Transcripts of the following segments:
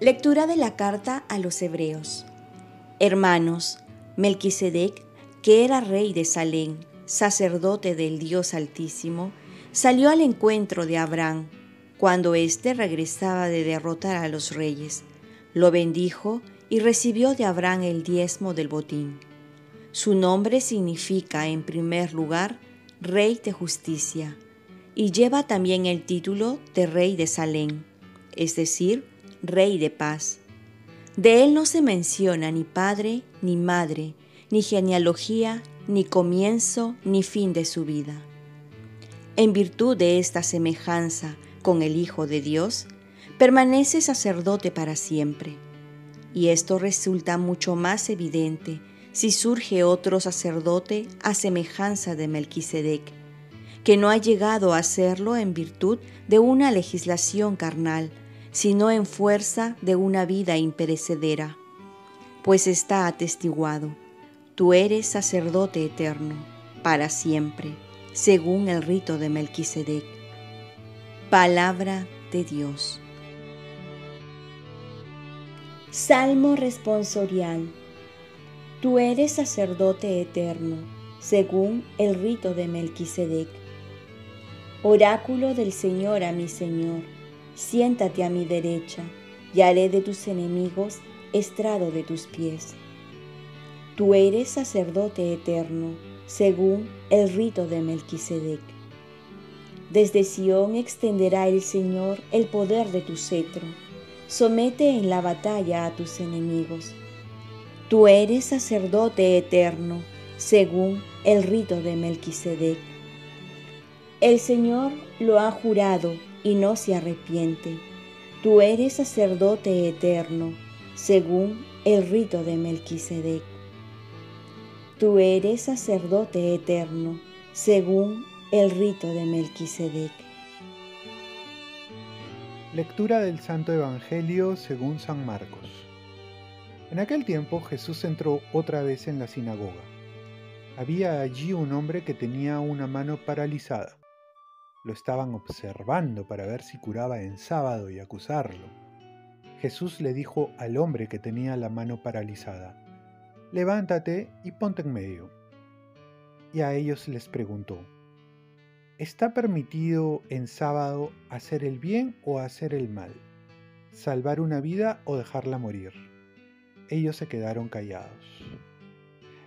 Lectura de la carta a los Hebreos. Hermanos, Melquisedec, que era rey de Salem, sacerdote del Dios Altísimo, salió al encuentro de Abraham cuando éste regresaba de derrotar a los reyes. Lo bendijo y recibió de Abraham el diezmo del botín. Su nombre significa, en primer lugar, Rey de Justicia, y lleva también el título de Rey de Salem, es decir, Rey de paz. De él no se menciona ni padre ni madre, ni genealogía, ni comienzo ni fin de su vida. En virtud de esta semejanza con el Hijo de Dios, permanece sacerdote para siempre. Y esto resulta mucho más evidente si surge otro sacerdote a semejanza de Melquisedec, que no ha llegado a serlo en virtud de una legislación carnal, sino en fuerza de una vida imperecedera. Pues está atestiguado, tú eres sacerdote eterno, para siempre, según el rito de Melquisedec. Palabra de Dios. Salmo responsorial. Tú eres sacerdote eterno, según el rito de Melquisedec. Oráculo del Señor a mi Señor siéntate a mi derecha, y haré de tus enemigos estrado de tus pies. Tú eres sacerdote eterno, según el rito de Melquisedec. Desde Sión extenderá el Señor el poder de tu cetro. Somete en la batalla a tus enemigos. Tú eres sacerdote eterno, según el rito de Melquisedec. El Señor lo ha jurado y no se arrepiente. Tú eres sacerdote eterno, según el rito de Melquisedec. Tú eres sacerdote eterno, según el rito de Melquisedec. Lectura del Santo Evangelio según San Marcos. En aquel tiempo Jesús entró otra vez en la sinagoga. Había allí un hombre que tenía una mano paralizada. Lo estaban observando para ver si curaba en sábado y acusarlo. Jesús le dijo al hombre que tenía la mano paralizada, levántate y ponte en medio. Y a ellos les preguntó, ¿está permitido en sábado hacer el bien o hacer el mal? ¿Salvar una vida o dejarla morir? Ellos se quedaron callados.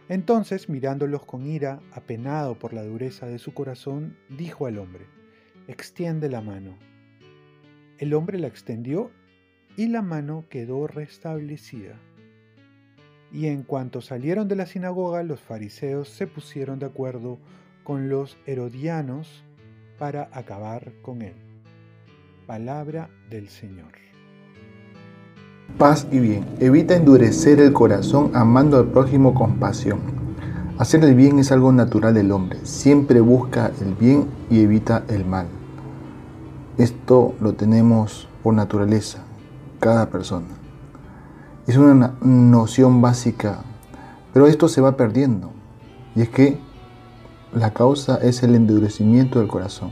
Entonces, mirándolos con ira, apenado por la dureza de su corazón, dijo al hombre, extiende la mano. El hombre la extendió y la mano quedó restablecida. Y en cuanto salieron de la sinagoga, los fariseos se pusieron de acuerdo con los herodianos para acabar con él. Palabra del Señor. Paz y bien. Evita endurecer el corazón amando al prójimo con pasión. Hacer el bien es algo natural del hombre. Siempre busca el bien y evita el mal. Esto lo tenemos por naturaleza, cada persona. Es una noción básica, pero esto se va perdiendo. Y es que la causa es el endurecimiento del corazón.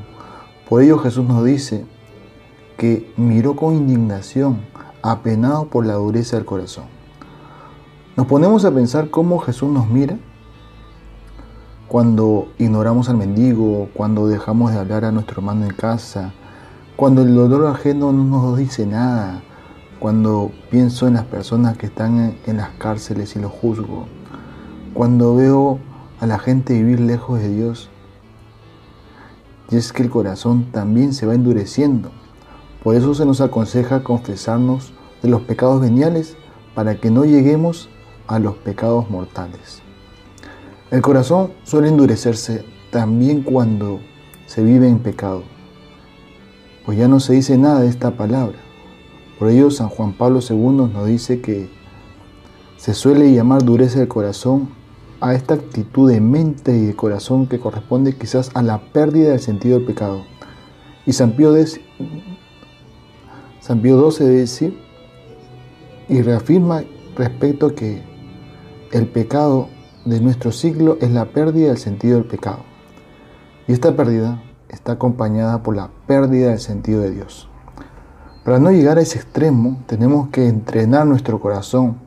Por ello Jesús nos dice que miró con indignación, apenado por la dureza del corazón. Nos ponemos a pensar cómo Jesús nos mira cuando ignoramos al mendigo, cuando dejamos de hablar a nuestro hermano en casa, cuando el dolor ajeno no nos dice nada, cuando pienso en las personas que están en las cárceles y los juzgo, cuando veo a la gente vivir lejos de Dios. Y es que el corazón también se va endureciendo. Por eso se nos aconseja confesarnos de los pecados veniales para que no lleguemos a los pecados mortales. El corazón suele endurecerse también cuando se vive en pecado, pues ya no se dice nada de esta palabra. Por ello San Juan Pablo II nos dice que se suele llamar dureza del corazón a esta actitud de mente y de corazón que corresponde quizás a la pérdida del sentido del pecado. Y San Pío, X, San Pío XII decir y reafirma respecto a que el pecado de nuestro siglo es la pérdida del sentido del pecado. Y esta pérdida está acompañada por la pérdida del sentido de Dios. Para no llegar a ese extremo, tenemos que entrenar nuestro corazón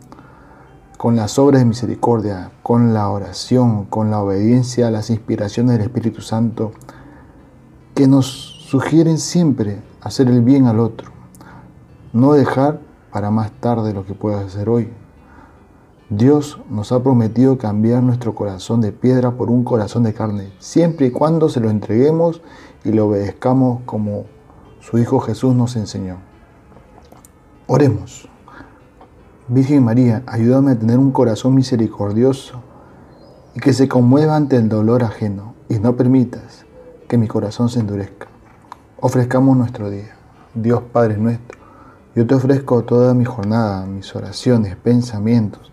con las obras de misericordia, con la oración, con la obediencia a las inspiraciones del Espíritu Santo, que nos sugieren siempre hacer el bien al otro, no dejar para más tarde lo que puedas hacer hoy. Dios nos ha prometido cambiar nuestro corazón de piedra por un corazón de carne, siempre y cuando se lo entreguemos y lo obedezcamos como su Hijo Jesús nos enseñó. Oremos. Virgen María, ayúdame a tener un corazón misericordioso y que se conmueva ante el dolor ajeno y no permitas que mi corazón se endurezca. Ofrezcamos nuestro día. Dios Padre nuestro, yo te ofrezco toda mi jornada, mis oraciones, pensamientos,